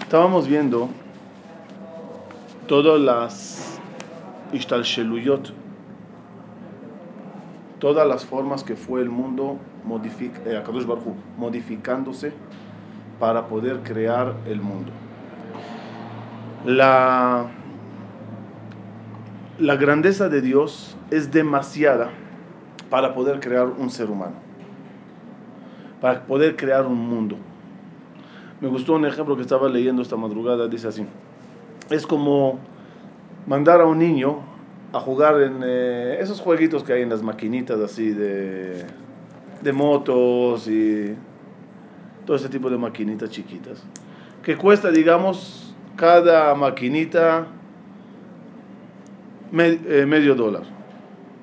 Estábamos viendo todas las ishtalsheluyot, todas las formas que fue el mundo eh, modificándose para poder crear el mundo. La, la grandeza de Dios es demasiada para poder crear un ser humano, para poder crear un mundo. Me gustó un ejemplo que estaba leyendo esta madrugada, dice así, es como mandar a un niño a jugar en eh, esos jueguitos que hay en las maquinitas así de, de motos y todo ese tipo de maquinitas chiquitas, que cuesta, digamos, cada maquinita eh, medio dólar,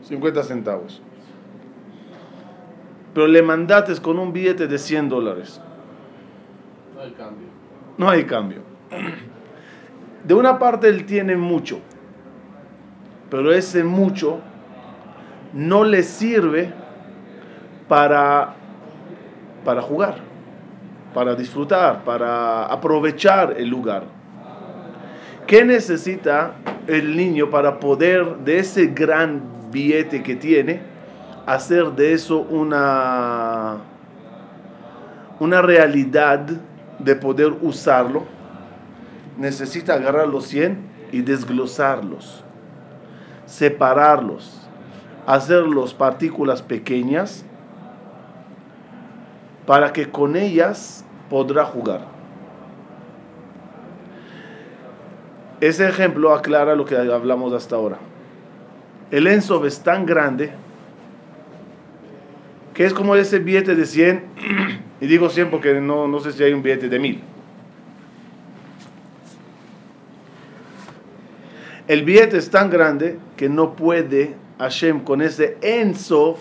50 centavos. Pero le mandates con un billete de 100 dólares. No hay cambio. De una parte él tiene mucho, pero ese mucho no le sirve para, para jugar, para disfrutar, para aprovechar el lugar. ¿Qué necesita el niño para poder, de ese gran billete que tiene, hacer de eso una, una realidad de poder usarlo? Necesita agarrar los 100 y desglosarlos, separarlos, hacerlos partículas pequeñas para que con ellas podrá jugar. Ese ejemplo aclara lo que hablamos hasta ahora. El Ensof es tan grande que es como ese billete de 100, y digo 100 porque no, no sé si hay un billete de 1000. El billete es tan grande que no puede Hashem con ese Ensof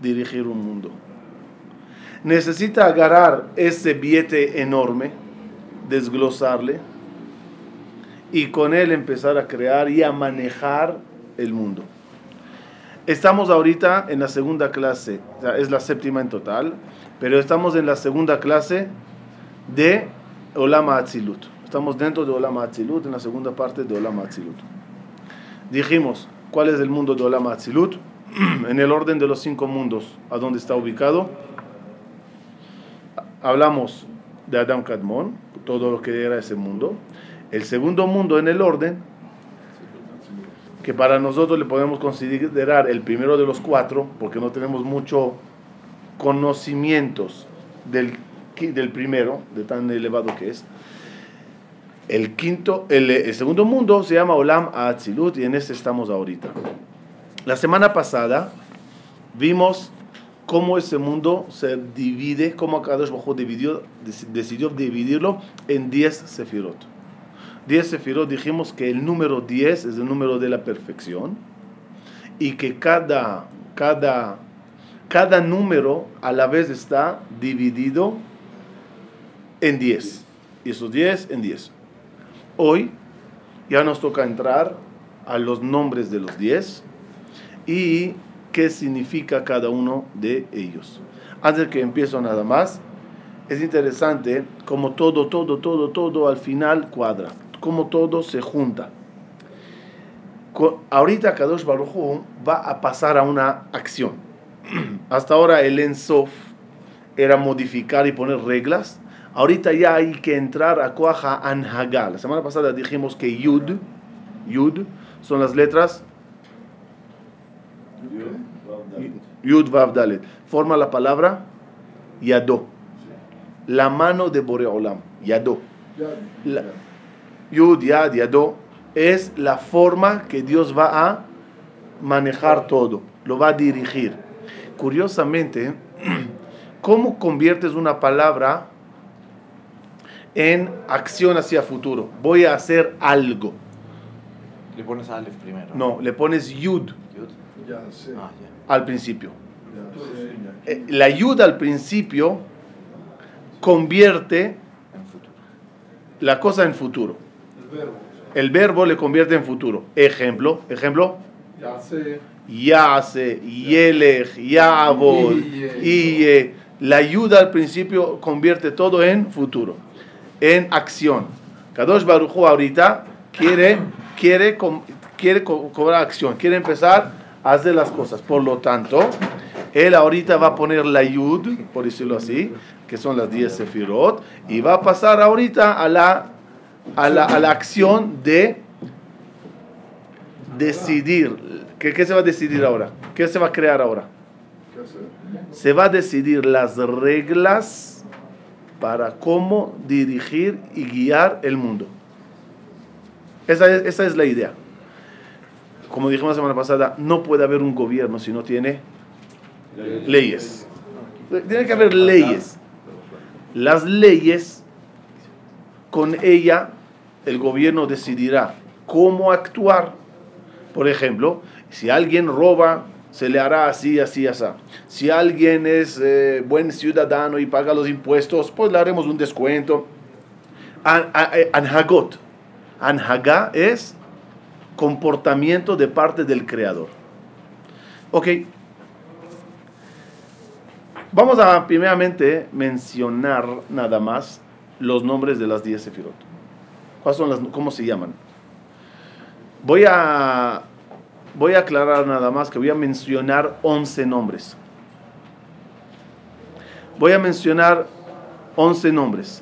dirigir un mundo. Necesita agarrar ese billete enorme, desglosarle, y con él empezar a crear y a manejar el mundo. Estamos ahorita en la segunda clase, es la séptima en total, pero estamos en la segunda clase de Olama Atzilut. Estamos dentro de Olama Atzilut, en la segunda parte de Olama Atzilut. Dijimos, ¿cuál es el mundo de Olama Atzilut? en el orden de los cinco mundos, ¿a dónde está ubicado? Hablamos de Adam Kadmon, todo lo que era ese mundo. El segundo mundo en el orden, que para nosotros le podemos considerar el primero de los cuatro, porque no tenemos mucho conocimientos del, del primero, de tan elevado que es. El quinto, el, el segundo mundo se llama Olam Atzilut y en este estamos ahorita. La semana pasada vimos cómo ese mundo se divide, cómo Kadosh Bajo dividió, decidió dividirlo en 10 sefirot. 10 sefirot dijimos que el número 10 es el número de la perfección y que cada, cada, cada número a la vez está dividido en 10. Y esos 10 en 10. Hoy ya nos toca entrar a los nombres de los 10 y qué significa cada uno de ellos. Antes que empiezo nada más, es interesante como todo, todo, todo, todo al final cuadra cómo todo se junta. Ahorita Kadosh Baruj va a pasar a una acción. Hasta ahora el Ensof era modificar y poner reglas. Ahorita ya hay que entrar a Koaja Anhagal. La semana pasada dijimos que Yud, Yud son las letras Yud Vav Dalet. Forma la palabra Yado. La mano de Boreolam. Yado. La, Yud, Yad, Yado, es la forma que Dios va a manejar todo, lo va a dirigir. Curiosamente, ¿cómo conviertes una palabra en acción hacia futuro? Voy a hacer algo. Le pones Aleph primero. No, le pones Yud. Yud. Ya, sí. Ah, ya. al principio. Ya, sí. Eh, La Yud al principio convierte En la cosa en futuro. El verbo. Le convierte en futuro. Ejemplo, ejemplo. Yase, Yelech, Yabod, Iye. La ayuda al principio convierte todo en futuro, en acción. Kadosh Baruj ahorita quiere, quiere, quiere cobrar acción, quiere empezar a hacer las cosas. Por lo tanto, él ahorita va a poner la yud, por decirlo así, que son las 10 sefirot, y va a pasar ahorita a la, a la, a la acción de decidir. ¿Qué, ¿Qué se va a decidir ahora? ¿Qué se va a crear ahora? Se va a decidir las reglas para cómo dirigir y guiar el mundo. Esa es, esa es la idea. Como dijimos la semana pasada, no puede haber un gobierno si no tiene leyes. Tiene que haber leyes. Las leyes, con ella, el gobierno decidirá cómo actuar. Por ejemplo, si alguien roba, se le hará así, así, así. Si alguien es eh, buen ciudadano y paga los impuestos, pues le haremos un descuento. Anhagot. Anhaga es comportamiento de parte del creador. Ok. Vamos a primeramente mencionar nada más los nombres de las 10 sefirot. ¿Cuáles son las, ¿Cómo se llaman? Voy a, voy aclarar nada más que voy a mencionar 11 nombres. Voy a mencionar 11 nombres.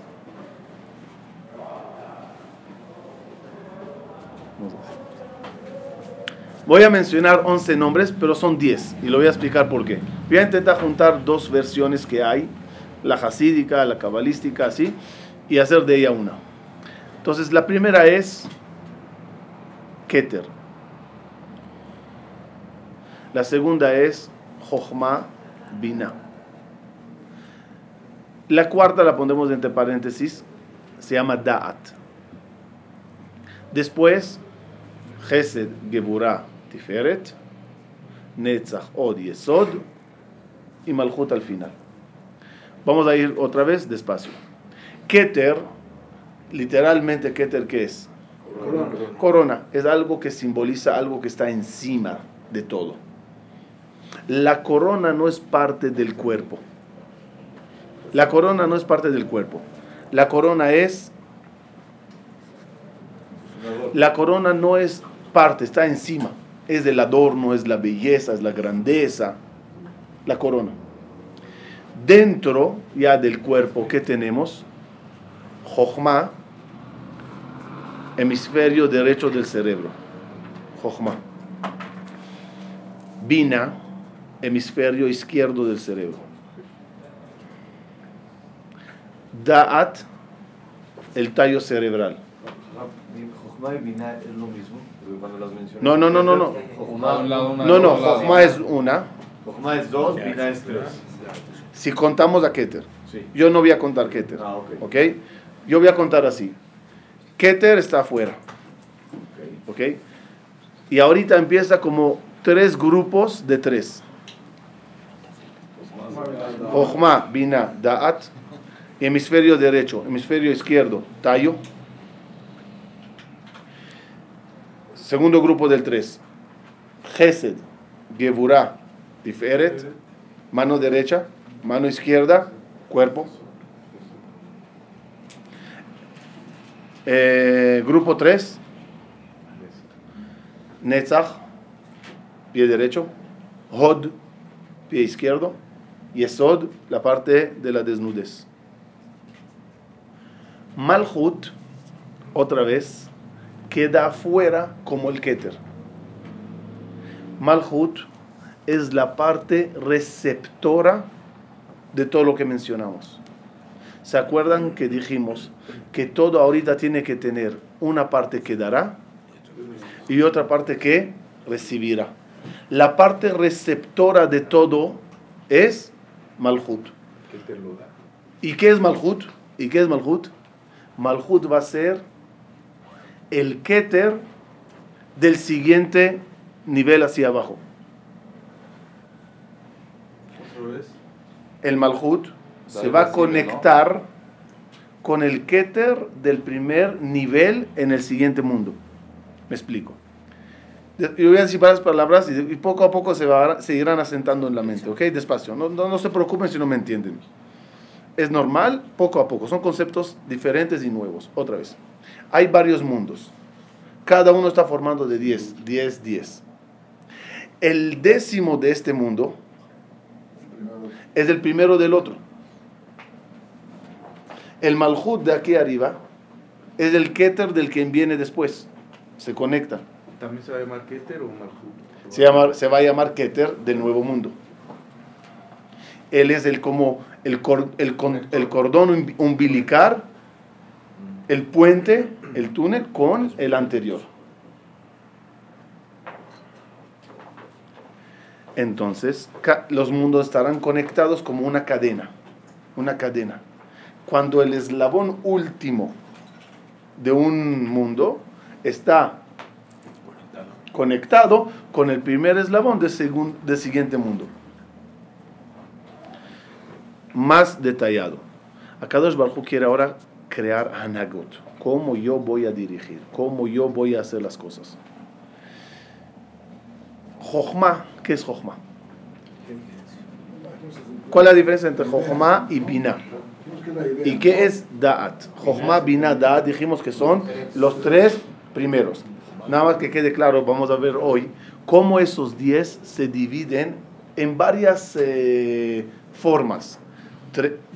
Voy a mencionar 11 nombres, pero son 10 y lo voy a explicar por qué. Voy a intentar juntar dos versiones que hay, la hasídica, la cabalística, así, y hacer de ella una. Entonces, la primera es Keter. La segunda es Jochma Bina. La cuarta la pondremos entre paréntesis, se llama Da'at. Después, Gesed Geburah Tiferet, Netzach, Od, Yesod y Malchut al final. Vamos a ir otra vez despacio. Keter, literalmente Keter, ¿qué es? Corona. Corona. Es algo que simboliza algo que está encima de todo. La corona no es parte del cuerpo. La corona no es parte del cuerpo. La corona es... La corona no es parte, está encima es el adorno, es la belleza, es la grandeza, la corona. Dentro ya del cuerpo que tenemos, Jochma, hemisferio derecho del cerebro. Jochma. Bina, hemisferio izquierdo del cerebro. Da'at, el tallo cerebral. Jochma y Bina es lo mismo. No, no, no, no, no. No, no, Jochma es una. Jochma es dos, Bina es tres. Si contamos a Keter. Yo no voy a contar Keter. Ah, ok. ¿Ok? Yo voy a contar así. Keter está afuera. ¿Ok? Y ahorita empieza como tres grupos de tres. Jochma, Bina, Da'at. Hemisferio derecho, hemisferio izquierdo, Tallo. Segundo grupo del 3. Gesed, Geburah, Tiferet, mano derecha, mano izquierda, cuerpo. Eh, grupo 3. Netzach, pie derecho. Hod, pie izquierdo. Yesod, la parte de la desnudez. Malhut, otra vez, queda afuera como el Keter. Malhut es la parte receptora de todo lo que mencionamos. ¿Se acuerdan que dijimos que todo ahorita tiene que tener una parte que dará y otra parte que recibirá? La parte receptora de todo es Malhut. ¿Y qué es Malhut? ¿Y qué es Malhut? Malhut va a ser el Keter del siguiente nivel hacia abajo. El Malhut se va a conectar con el Keter del primer nivel en el siguiente mundo. Me explico. Yo voy a decir varias palabras y, y poco a poco se, va- se irán asentando en la mente, ¿ok? Despacio, no, no, no se preocupen si no me entienden. Es normal, poco a poco. Son conceptos diferentes y nuevos. Otra vez. Hay varios mundos. Cada uno está formando de 10, 10, 10. El décimo de este mundo es el primero del otro. El Malhut de aquí arriba es el Keter del que viene después. Se conecta. ¿También se va a llamar Keter o Malhut? Se, llama- se va a llamar Keter del Nuevo Mundo. Él es el como el, cor- el cordón umbi- umbilical, el puente, el túnel con el anterior. Entonces, los mundos estarán conectados como una cadena, una cadena. Cuando el eslabón último de un mundo está conectado con el primer eslabón del, del siguiente mundo. Más detallado. Akadosh Baruj Hu quiere ahora crear Hanagot. Cómo yo voy a dirigir, cómo yo voy a hacer las cosas. Jochma, ¿qué es Jochma? ¿Cuál es la diferencia entre Jochma y Binah? ¿Y qué es Da'at? Jochma, Binah, Da'at, dijimos que son los tres primeros. Nada más que quede claro, vamos a ver hoy cómo esos 10 se dividen en varias eh, formas.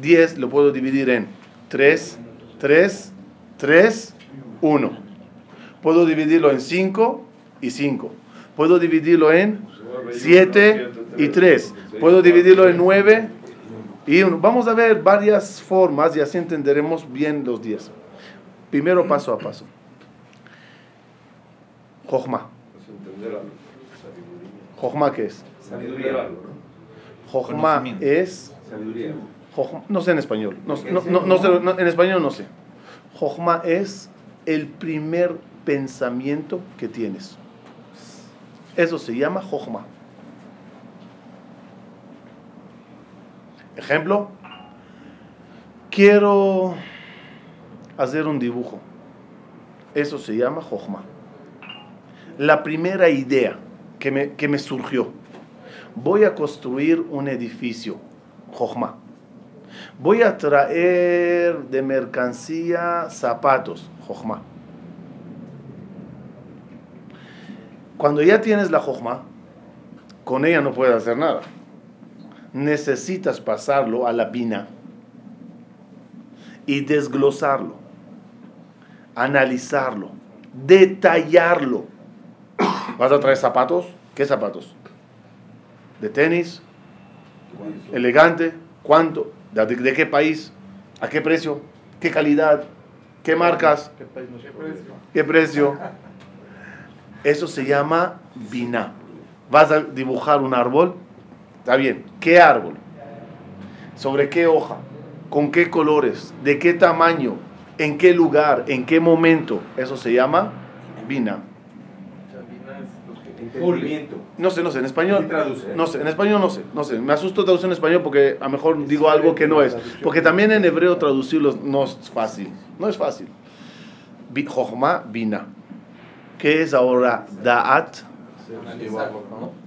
10 lo puedo dividir en 3, 3, 3, 1. Puedo dividirlo en 5 y 5. Puedo dividirlo en 7 y 3. Puedo dividirlo en 9 y 1. Vamos a ver varias formas y así entenderemos bien los 10. Primero paso a paso. Jochma. Jochma, ¿qué es? Sabiduría. Jochma es... Sabiduría. No sé en español. No, no- no- no sé, no- en español no sé. Jochma es el primer pensamiento que tienes. Eso se llama Jochma. Ejemplo. Quiero hacer un dibujo. Eso se llama Jochma. La primera idea que me, que me surgió. Voy a construir un edificio. Jochma. Voy a traer de mercancía zapatos. Jochma. Cuando ya tienes la Jochma, con ella no puedes hacer nada. Necesitas pasarlo a la Bina y desglosarlo, analizarlo, detallarlo. ¿Vas a traer zapatos? ¿Qué zapatos? ¿De tenis? ¿Elegante? ¿Cuánto? ¿De, qué país? ¿A qué precio? ¿Qué calidad? ¿Qué marcas? ¿Qué país precio? ¿Qué precio? Eso se llama Bina. ¿Vas a dibujar un árbol? Está bien. ¿Qué árbol? ¿Sobre qué hoja? ¿Con qué colores? ¿De qué tamaño? ¿En qué lugar? ¿En qué momento? Eso se llama. Entendimiento. No sé, no sé, en español. ¿Quién traduce? No sé, en español no sé, no sé. Me asusto traducir en español porque a lo mejor digo algo que no es. Porque también en hebreo traducirlos no es fácil. No es fácil. Jochma, Bina. ¿Qué es ahora Da'at?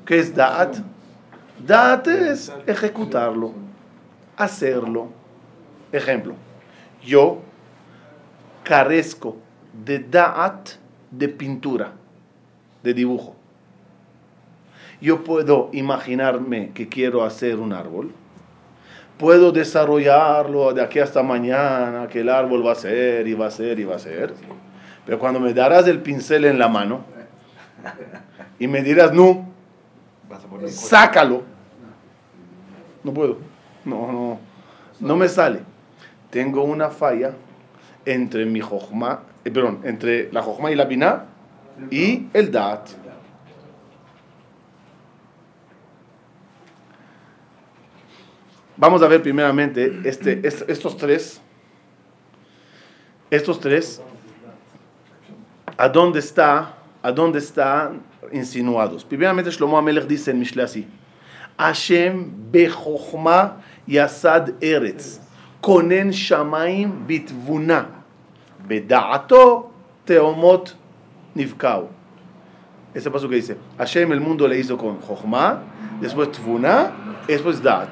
¿Qué es Da'at? Da'at es ejecutarlo, hacerlo. Ejemplo, yo carezco de Da'at de pintura, de dibujo. Yo puedo imaginarme que quiero hacer un árbol. Puedo desarrollarlo de aquí hasta mañana, que el árbol va a ser y va a ser y va a ser. Pero cuando me darás el pincel en la mano y me dirás, no, sácalo. No puedo. No, no. No me sale. Tengo una falla entre mi jojma, eh, perdón, entre la jojma y la biná y el dat. Vamos a ver primeramente este, est- estos tres. Estos tres. ¿A dónde está? ¿A dónde están insinuados? Primeramente Shlomo Amelech dice en Mishle así. Hashem bechochma yasad eretz. Konen shamaim bitvuna. Beda'ato teomot nivkau. Ese paso que dice, Hashem el mundo le hizo con Jochma, después Tvuna, después Dat.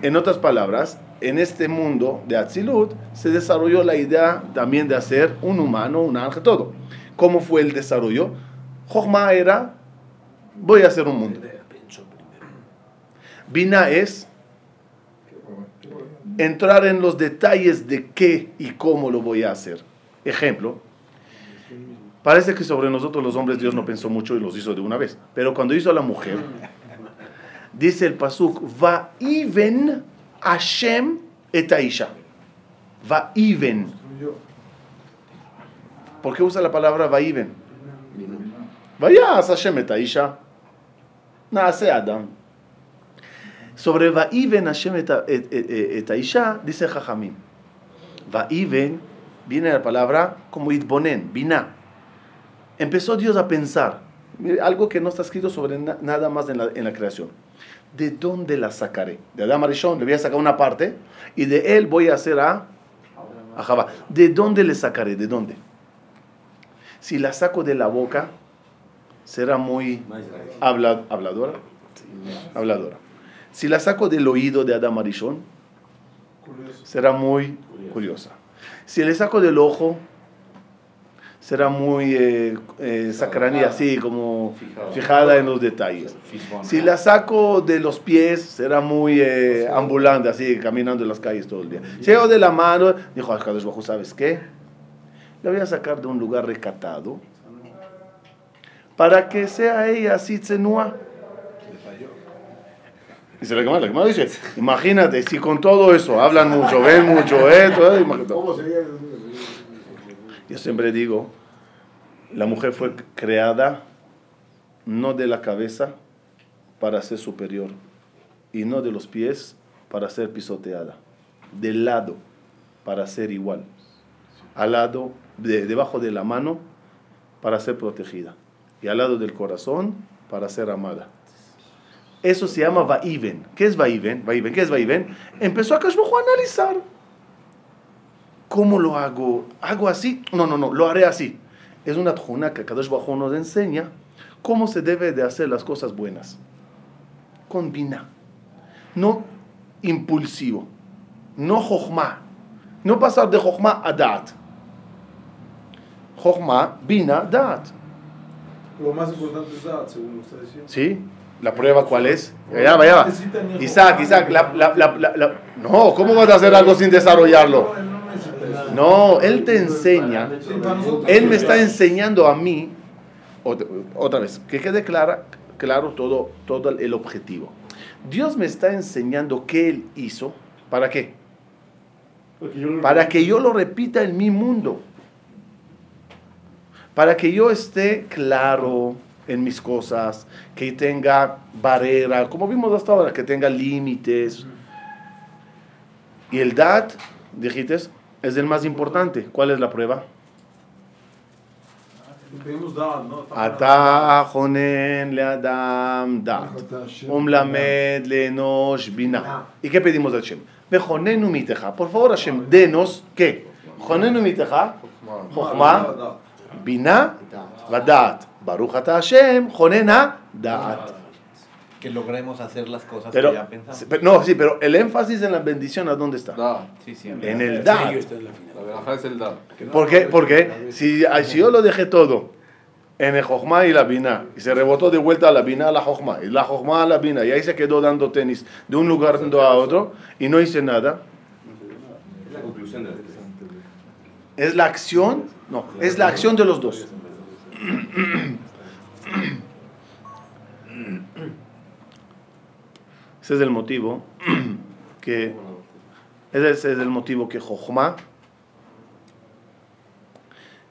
En otras palabras, en este mundo de Atzilut se desarrolló la idea también de hacer un humano, un ángel, todo. ¿Cómo fue el desarrollo? Jochma era, voy a hacer un mundo. Bina es entrar en los detalles de qué y cómo lo voy a hacer. Ejemplo, parece que sobre nosotros los hombres Dios no pensó mucho y los hizo de una vez. Pero cuando hizo a la mujer, dice el pasuk, va even Hashem etaisha. Va even. ¿Por qué usa la palabra va even? Vaya Hashem etaisha. Nace Adam. Sobre Va'iven Hashem et Aisha, dice Jajamim. Va'iven viene la palabra como Itbonen, Bina. Empezó Dios a pensar, algo que no está escrito sobre nada más en la, en la creación. ¿De dónde la sacaré? De Adam Arishon le voy a sacar una parte y de él voy a hacer a, a Java. ¿De dónde le sacaré? ¿De dónde? Si la saco de la boca, será muy habla, habladora. Habladora. Si la saco del oído de Adam Arishon, será muy curiosa. Si le saco del ojo, será muy eh, eh, así como fijada en los detalles. Si la saco de los pies, será muy eh, ambulante, así caminando en las calles todo el día. Si hago de la mano, dijo Akadosh Bajo, ¿sabes qué? La voy a sacar de un lugar recatado para que sea ella así tsenua. Dice la Gemara, la Gemara dice, imagínate, si con todo eso hablan mucho, ven mucho, esto, eh, imagínate. Yo siempre digo, la mujer fue creada no de la cabeza para ser superior y no de los pies para ser pisoteada, del lado para ser igual, al lado, de- debajo de la mano para ser protegida y al lado del corazón para ser amada. Eso se llama Vaiven. ¿Qué es Vaiven? Vaiven. ¿Qué es Vaiven? Empezó a Kashbojo a analizar. ¿Cómo lo hago? ¿Hago así? No, no, no, lo haré así. Es una tjuna que Kadosh Bajo nos enseña cómo se debe de hacer las cosas buenas. Con bina. No impulsivo. No jochma. No pasar de jochma a dat. Jochma, bina, dat. Lo más importante es edad, según usted decía. ¿Sí? ¿La prueba cuál es? Ya va, ya va. Isaac, Isaac, la, la, la, la- la- No, ¿cómo vas a hacer algo sin desarrollarlo? No él te enseña. Él me está enseñando a mí, otra, otra vez, que quede clara, claro todo, todo el objetivo. Dios me está enseñando qué Él hizo. ¿Para qué? Para que yo lo repita en mi mundo. Para que yo esté claro en mis cosas, que tenga barrera, como vimos hasta ahora, que tenga límites. Y el DAT, dijiste, es el más importante. ¿Cuál es la prueba? Pedimos edad, ¿no? Ata jonen le Adam dat. Um lamed le enosh bina. ¿Y qué pedimos a Hashem? Bejonenu miteja. Por favor, Hashem, jonena, daat. Que logremos hacer las cosas Pero, que ya pensamos. pero- no, sí, pero el énfasis en la bendición, ¿a dónde está? Da. Sí, sí. En el dat. La veraja es el da. ¿Por qué? Porque si, si yo lo dejé todo en el Jochma y la Bina, y se rebotó de vuelta a la Bina a la Jochma, y la Jochma a la Bina, y ahí se quedó dando tenis de un lugar a otro, y no hice nada, Es la conclusión de la es la acción, no, es la acción de los dos. Ese es el motivo que, ese es el motivo que Jochma,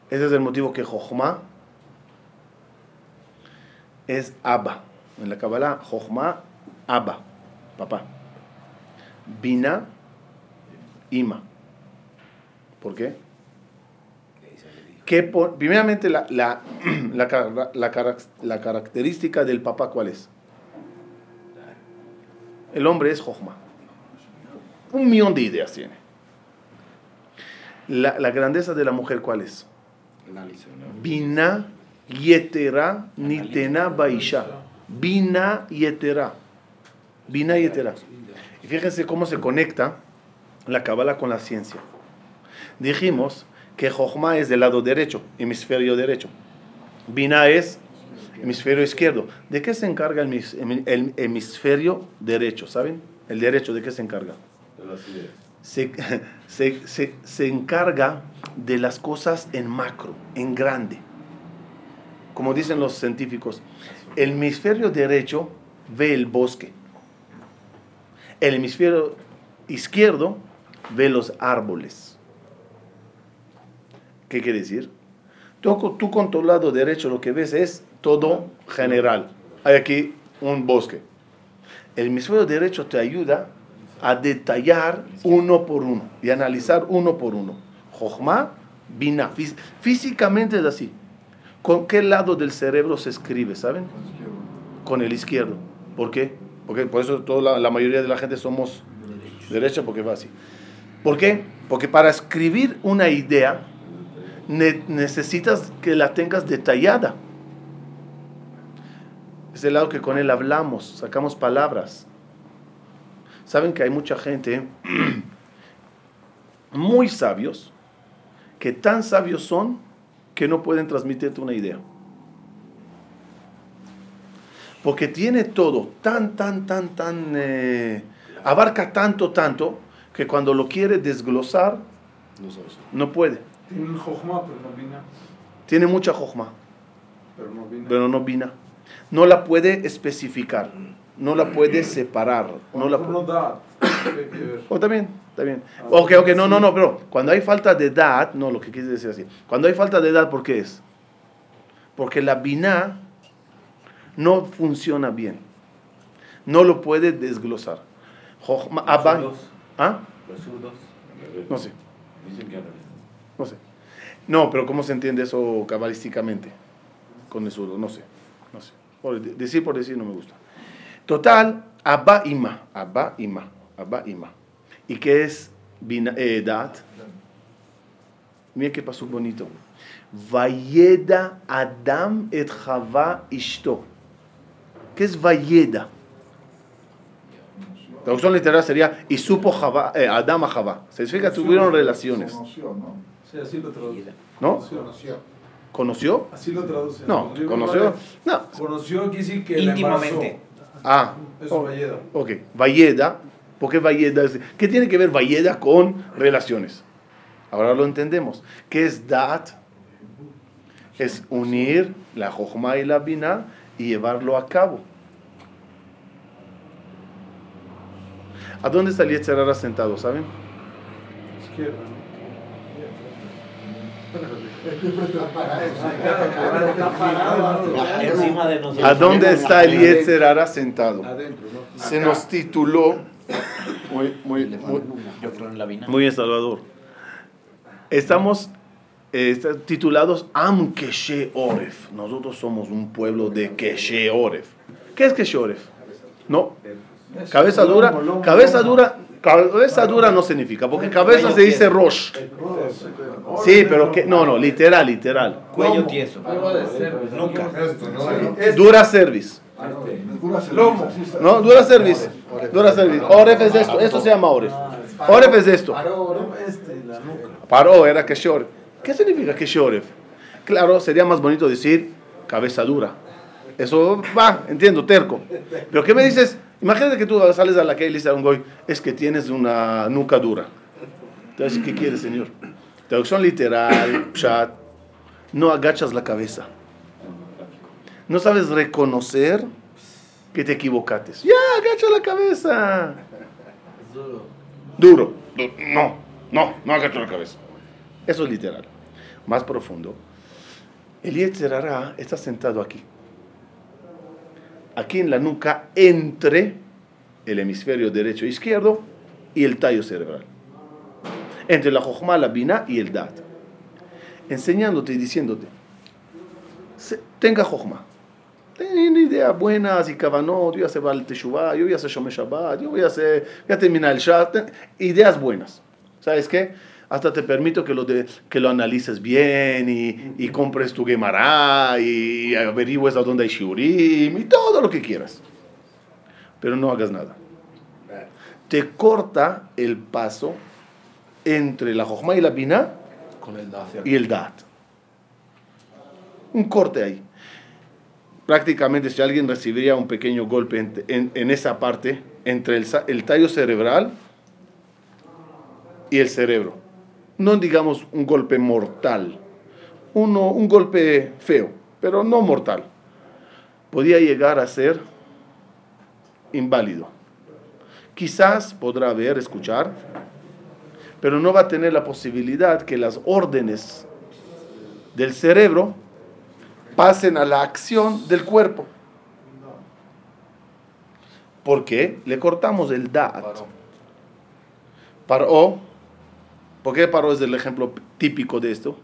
ese es el motivo que Jochma es Abba. En la Kabbalah, Jochma, Abba, papá. Bina, Ima. ¿Por qué? Que por- primeramente la, la, la, la cara- la característica del papá, ¿cuál es? El hombre es Jochma. Un millón de ideas tiene. La, la grandeza de la mujer, ¿cuál es? Bina Yetera nitena baisha. Bina yetera. Bina yetera. Y fíjense cómo se conecta la cabala con la ciencia. Dijimos que Jochma es del lado derecho, hemisferio derecho. Bina es hemisferio izquierdo. ¿De qué se encarga el, hemis- el hemisferio derecho? ¿Saben? El derecho, ¿de qué se encarga? De las ideas. se, se- se- se encarga de las cosas en macro, en grande. Como dicen los científicos, el hemisferio derecho ve el bosque. El hemisferio izquierdo ve los árboles. ¿Qué quiere decir? Tú, tú con tu lado derecho lo que ves es todo general. Hay aquí un bosque. El hemisferio derecho te ayuda a detallar uno por uno y analizar uno por uno. Jochma, Bina. Fí- Físicamente es así. ¿Con qué lado del cerebro se escribe, saben? Con el izquierdo. ¿Por qué? Porque por eso toda la, la mayoría de la gente somos derecha porque va así. ¿Por qué? Porque para escribir una idea ne- necesitas que la tengas detallada. Es el lado que con él hablamos, sacamos palabras. Saben que hay mucha gente muy sabios que tan sabios son que no pueden transmitirte una idea. Porque tiene todo tan, tan, tan, tan, eh, abarca tanto, tanto, que cuando lo quiere desglosar, No no puede. Tiene Jochma, pero no vina. Tiene mucha jojma, Pero no vina. pero no vina. No la puede especificar, no la puede separar. No la. O también. Ah, Ok, ok, no, no, no, pero cuando hay falta de edad, no, lo que quise decir así. Cuando hay falta de edad, ¿por qué es? Porque la biná no funciona bien. No lo puede desglosar. Abba-. ¿Ah? No sé, Dicen que. No sé. No, pero ¿cómo se entiende eso cabalísticamente? Con el zurdo, no sé. No sé. Por de- decir por decir no me gusta. Total, Abba Ima. Abba Ima. Abba Ima. ¿Y qué es bina, eh, edad? Mira qué pasó bonito. Vayeda Adam et Chava Ishto. ¿Qué es Vayeda? La traducción literal sería y supo Java, eh, Adam a Java. Se significa tuvieron relaciones. Sí, así lo traduce. ¿No? Conoció. ¿Conoció? Así lo traduce. No, ¿conoció? No. Conoció quiere decir que la Íntimamente. Ah, Eso oh, es Valleda. ok. Valleda. ¿Por qué Valleda? es- ¿Qué tiene que ver Valleda con relaciones? Ahora lo entendemos. ¿Qué es Dat? Es unir la Jochma y la Bina y llevarlo a cabo. ¿A dónde está el sentado, saben? Izquierda, ¿no? Encima de nosotros. ¿A dónde está el Yetzerara sentado? Se nos tituló muy, muy, muy. Muy Salvador. Estamos eh, titulados Am Keshe Oref. Nosotros somos un pueblo de Keshe Oref. ¿Qué es Keshe Oref? No. Cabeza dura. Cabeza dura. Cabeza dura no significa, porque cabeza se dice Rosh. Sí, pero que, no, no, literal, literal. Cuello tieso. Nunca. Dura service. Lomo. ¿No? Dura service. Dura service. Oref es esto. Esto se llama Oref. Oref es esto. Este, la nuca. Paró, era Keshoref. ¿Qué significa Keshoref? Claro, sería más bonito decir cabeza dura. Eso va, entiendo, terco. Pero ¿qué me dices? Imagínate que tú sales a la calle y le dices a un goy, es que tienes una nuca dura. Entonces, ¿qué quieres, señor? Traducción literal, chat. No agachas la cabeza. No sabes reconocer que te equivocaste. Ya, agacha la cabeza. Duro. Du- No, no, no agacho la cabeza. Eso es literal. Más profundo. El está sentado aquí. Aquí en la nuca, entre el hemisferio derecho e izquierdo y el tallo cerebral. Entre la Jochma, la Bina y el Dat. Enseñándote y diciéndote, tenga Jochma. Tenga ideas buenas y cabanot, yo voy a hacer Baal Teshuvah, yo voy a hacer Shomé Shabbat, yo voy a hacer, voy a terminar el Shabbat. Ideas buenas. ¿Sabes qué? Hasta te permito que lo, de- que lo analices bien y, y compres tu Gemara y averigües a dónde hay Shurim y todo lo que quieras. Pero no hagas nada. Te corta el paso entre la Jochma y la Binah y el Dat. Un corte ahí. Prácticamente si alguien recibiría un pequeño golpe en, en- en esa parte, entre el, el tallo cerebral y el cerebro. No digamos un golpe mortal, uno, un golpe feo, pero no mortal. Podía llegar a ser inválido. Quizás podrá ver, escuchar, pero no va a tener la posibilidad que las órdenes del cerebro pasen a la acción del cuerpo. ¿Por qué? Le cortamos el da'at. Paró. ¿Por qué Paró es el ejemplo típico de esto?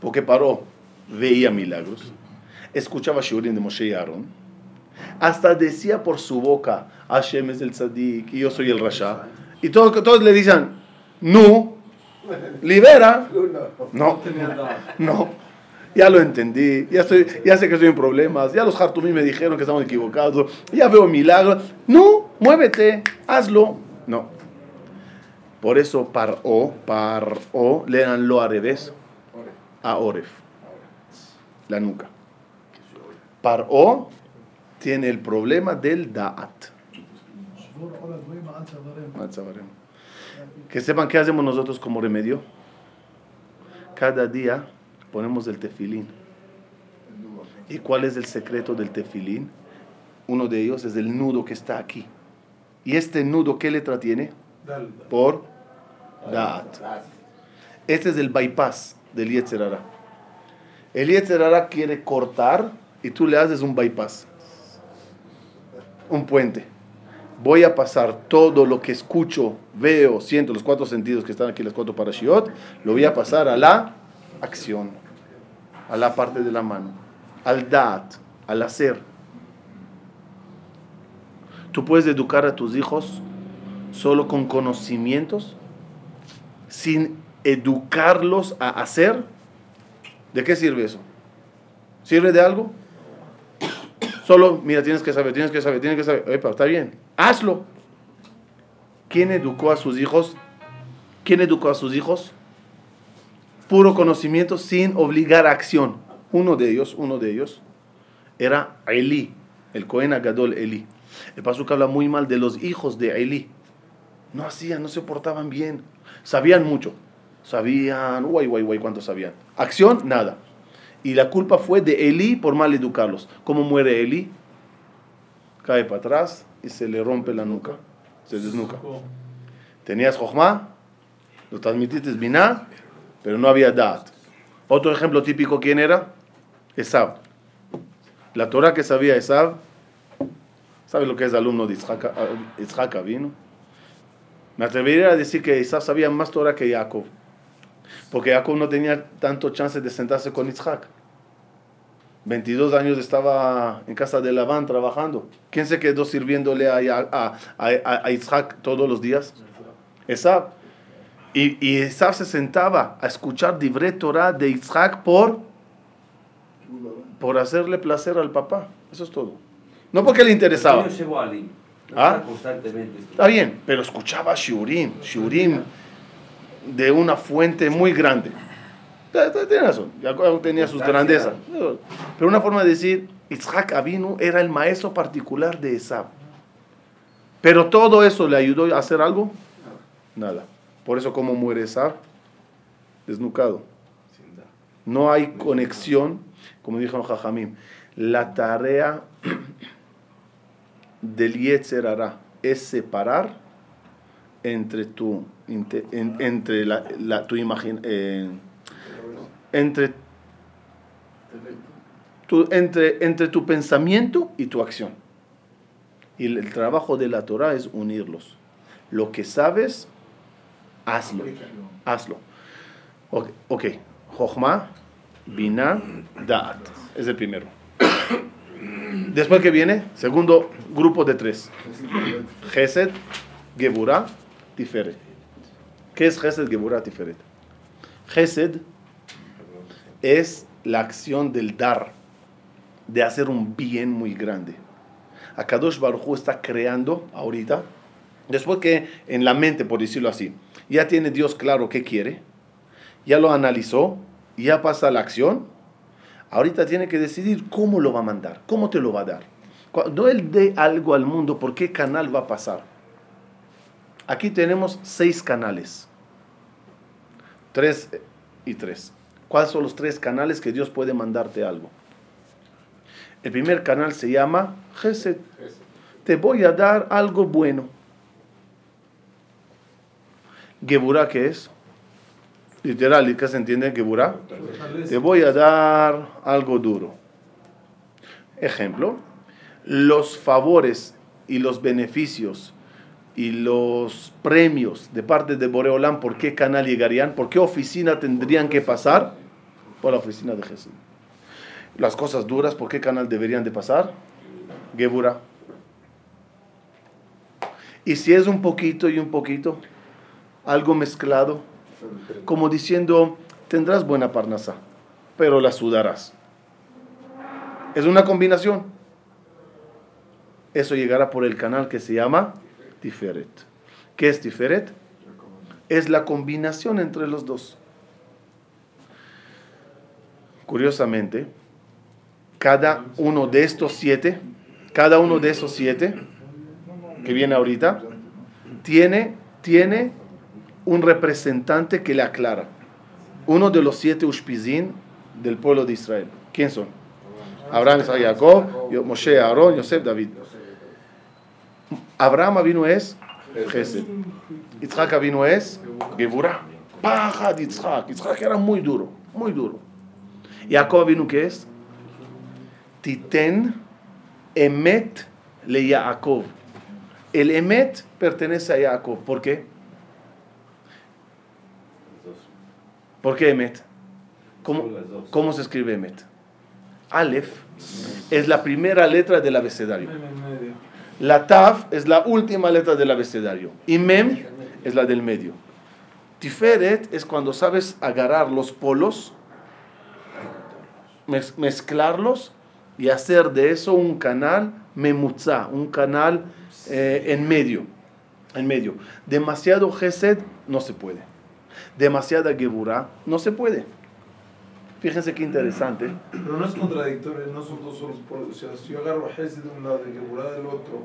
Porque Paró veía milagros, escuchaba Shurim de Moshe y Aaron, hasta decía por su boca, Hashem es el tzadik y yo soy el rasha. Y todos, todos le dicen, no, libera. No, no, ya lo entendí, ya, estoy, ya sé que estoy en problemas, ya los Hartumí me dijeron que estamos equivocados, ya veo milagros. No, muévete, hazlo. No. Por eso paró, paró, léanlo al revés, a Oref, la nuca. Paró tiene el problema del Da'at. Que sepan qué hacemos nosotros como remedio. Cada día ponemos el tefilín. ¿Y cuál es el secreto del tefilín? Uno de ellos es el nudo que está aquí. ¿Y este nudo qué letra tiene? Por Da'at. Este es el bypass del Yetzerara. El quiere cortar y tú le haces un bypass. Un puente. Voy a pasar todo lo que escucho, veo, siento, los cuatro sentidos que están aquí, las cuatro parashiot, lo voy a pasar a la acción, a la parte de la mano, al da'at, al hacer. Tú puedes educar a tus hijos solo con conocimientos, sin educarlos a hacer. ¿De qué sirve eso? ¿Sirve de algo? Solo, mira, tienes que saber, tienes que saber, tienes que saber. Epa, está bien, hazlo. ¿Quién educó a sus hijos? ¿Quién educó a sus hijos? Puro conocimiento sin obligar a acción. Uno de ellos, uno de ellos, era Eli, el Cohen Agadol Eli. El Pasuk habla muy mal de los hijos de Eli. No hacían, no se portaban bien. Sabían mucho. Sabían, guay, guay, guay, cuánto sabían. Acción, nada. Y la culpa fue de Eli por mal educarlos. ¿Cómo muere Eli? Cae para atrás y se le rompe la nuca. Se desnuca. Tenías Jochma, lo transmitiste Binah, pero no había Da'at. Otro ejemplo típico, ¿quién era? Esab. La Torah que sabía Esab, ¿sabe lo que es alumno de Isaac Avinu? Me atrevería a decir que Isaac sabía más Torah que Jacob. Porque Jacob no tenía tanto chance de sentarse con Isaac. 22 años estaba en casa de Labán trabajando. ¿Quién se quedó sirviéndole a, a, Isaac todos los días? Esab. Y, y Esab se sentaba a escuchar Divrei Torah de Isaac por, por hacerle placer al papá. Eso es todo. No porque le interesaba. ¿Ah? Constantemente. Está bien, pero escuchaba Shurim, Shurim de una fuente muy grande. Tiene razón, Jacob tenía sus grandezas. Pero una forma de decir, Isaac Avinu era el maestro particular de Esab. Pero todo eso le ayudó a hacer algo? Nada. Por eso, ¿cómo muere Esab? Desnucado. No hay conexión, como dijo Jajamim. La tarea del Yetzer es separar entre tu, entre la, tu imagen, eh, entre, tu, entre, entre tu pensamiento y tu acción. Y el, trabajo de la Torah es unirlos. Lo que sabes, hazlo. Hazlo. Ok, okay. Jochma, Binah, Da'at. Es el primero. Después que viene, segundo grupo de tres. Gesed, Geburah, Tiferet. ¿Qué es Gesed, Geburah, Tiferet? Gesed es la acción del dar, de hacer un bien muy grande. Akadosh Baruj está creando ahorita, después que en la mente, por decirlo así, ya tiene Dios claro qué quiere, ya lo analizó, ya pasa la acción, ahorita tiene que decidir cómo lo va a mandar, cómo te lo va a dar. Cuando Él dé algo al mundo, ¿por qué canal va a pasar? Aquí tenemos seis canales. Tres y tres. ¿Cuáles son los tres canales que Dios puede mandarte algo? El primer canal se llama Gesed. Te voy a dar algo bueno. Geburah, ¿qué es? Literal, ¿qué se entiende Geburah? Te voy a dar algo duro. Ejemplo, los favores y los beneficios y los premios de parte de Boreolam, ¿por qué canal llegarían? ¿Por qué oficina tendrían que pasar? Por la oficina de Jesús. Las cosas duras, ¿por qué canal deberían de pasar? Gebura. Y si es un poquito y un poquito, algo mezclado, como diciendo, tendrás buena parnasa, pero la sudarás. Es una combinación. Eso llegará por el canal que se llama Tiferet. ¿Qué es Tiferet? Es la combinación entre los dos. Curiosamente, cada uno de estos siete, cada uno de esos siete que viene ahorita, tiene, tiene un representante que le aclara. Uno de los siete Ushpizin del pueblo de Israel. ¿Quién son? Abraham, Isaac, Jacob, Moshe, Aarón, Yosef, David. Abraham vino es Gesed. Yitzhak vino es Geburah. Paja de Yitzhak. Yitzhak era muy duro, muy duro. Jacob vino que es Titen Emet le Yaakov. El Emet pertenece a Jacob. ¿Por qué? ¿Por qué Emet? ¿Cómo, ¿Cómo se escribe Emet? Aleph es la primera letra del abecedario. La Taf es la última letra del abecedario. Y Mem es la del medio. Tiferet es cuando sabes agarrar los polos, mezclarlos y hacer de eso un canal memutza, un canal eh, en medio. En medio. Demasiado Gesed no se puede. Demasiada Geburah no se puede. Fíjense qué interesante. Pero no es contradictorio, no son dos solos. O sea, si yo agarro a Hesse de un lado y Geburah del otro,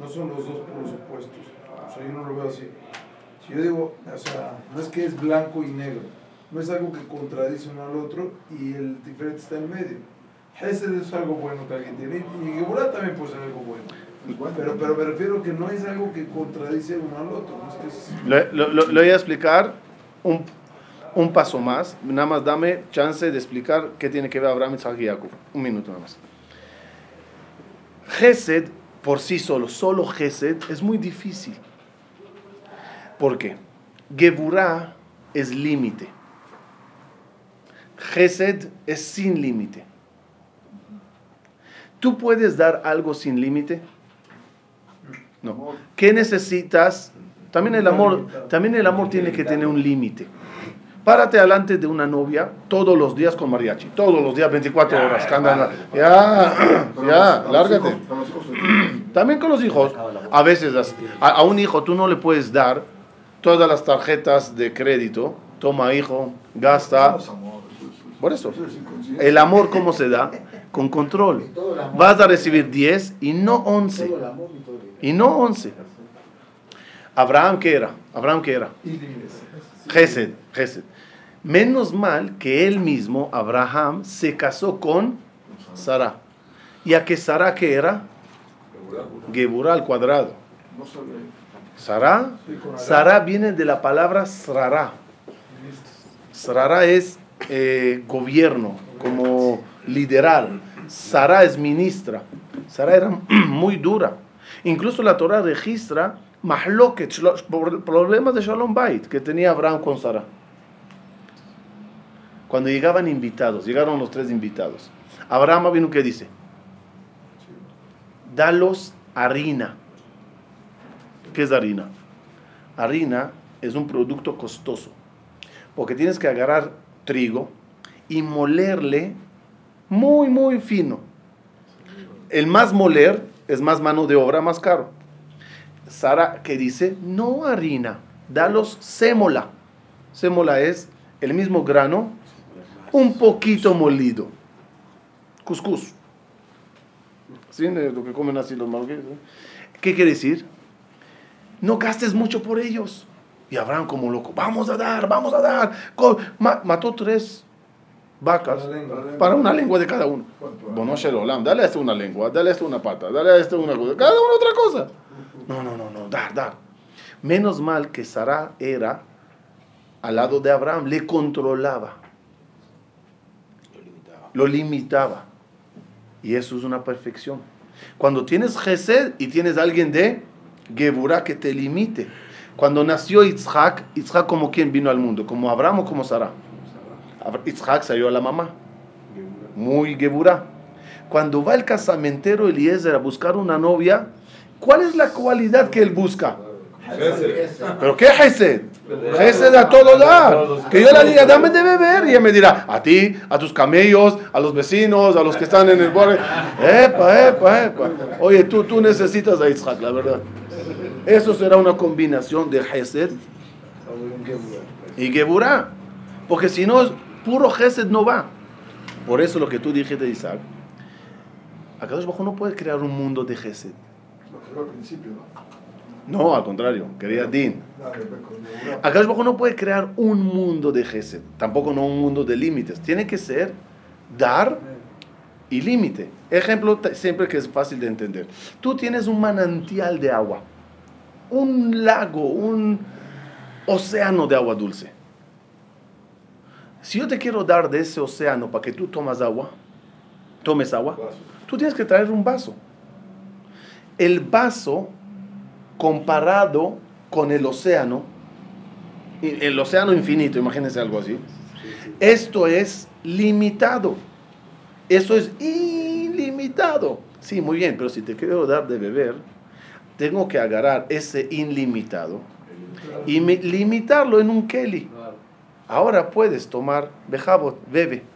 no son los dos polos opuestos. O sea, yo no lo veo así. Si yo digo, o sea, no es que es blanco y negro, no es algo que contradice uno al otro y el diferente está en medio. Hesed es algo bueno que alguien tiene y Geburah también puede ser algo bueno. Pero, pero me refiero que no es algo que contradice uno al otro. No es que es... Lo, lo, lo voy a explicar un, un paso más. Nada más dame chance de explicar qué tiene que ver Abraham, Isaac y. Un minuto nada más. Gesed por sí solo, solo Gesed, es muy difícil. ¿Por qué? Geburah es límite. Gesed es sin límite. ¿Tú puedes dar algo sin límite? No. ¿Qué necesitas? También el amor, también el amor tiene que tener un límite. Párate delante de una novia todos los días con mariachi, todos los días, 24 horas. Ya, ya, lárgate. También con los hijos. A veces a, a un hijo tú no le puedes dar todas las tarjetas de crédito. Toma hijo, gasta. Por eso. El amor, ¿cómo se da? Con control. Vas a recibir 10 y no 11. Y no 11. Abraham, ¿qué era? Abraham, ¿qué era? Gesed, Gesed. Menos mal que él mismo, Abraham, se casó con Sara. ¿Y a que Sara qué era? Geburah al cuadrado. Sara, Sara viene de la palabra Srara. Srara es eh, gobierno, como liderar. Sara es ministra. Sara era muy dura. Incluso la Torah registra mahloket, problemas de Shalom Bait que tenía Abraham con Sara. Cuando llegaban invitados, llegaron los tres invitados. Abraham vino que dice, dalos harina. ¿Qué es harina? Harina es un producto costoso. Porque tienes que agarrar trigo y molerle muy, muy fino. El más moler es más mano de obra, más caro. Sara que dice, no harina, dalos sémola. Sémola es el mismo grano, un poquito molido. Cuscús. ¿Sí? Lo que comen así los marroquíes. ¿eh? ¿Qué quiere decir? No gastes mucho por ellos. Y Abraham como loco, vamos a dar, vamos a dar. Mató tres vacas Para la lengua. para una lengua de cada uno. Bueno, Shelolam, dale a este una lengua, dale a este una pata, dale a este una cosa, cada uno otra cosa. No, no, no, no, dar, dar. Menos mal que Sara era al lado de Abraham, le controlaba, lo limitaba. Y eso es una perfección. Cuando tienes Gesed y tienes alguien de Geburah que te limite. Cuando nació Yitzhak, Yitzhak como quien vino al mundo, como Abraham o como Sara. Yitzhak salió a la mamá, muy Geburah. Cuando va el casamentero Eliezer a buscar una novia, ¿cuál es la cualidad que él busca? ¿Pero qué Gesed? Gesed a todo dar. Que yo le diga, dame de beber. Y ella me dirá, a ti, a tus camellos, a los vecinos, a los que están en el borde. Epa, epa, epa. Oye, tú, tú necesitas a Isaac, la verdad. Eso será una combinación de Gesed y Geburah. Porque si no, puro Gesed no va. Por eso lo que tú dijiste de Isaac. Akadosh Bajo no puede crear un mundo de Gesed. Al principio, ¿no? No, al contrario, quería Din. Baruj Hu no puede crear un mundo de Gesed, tampoco no un mundo de límites. Tiene que ser dar y límite. Ejemplo siempre que es fácil de entender. Tú tienes un manantial de agua, un lago, un océano de agua dulce. Si yo te quiero dar de ese océano para que tú tomas agua, tomes agua, tú tienes que traer un vaso. El vaso comparado con el océano, el océano infinito, imagínense algo así. Esto es limitado. Eso es ilimitado. Sí, muy bien, pero si te quiero dar de beber, tengo que agarrar ese ilimitado y mi- limitarlo en un keli. Ahora puedes tomar bejabot, bebe.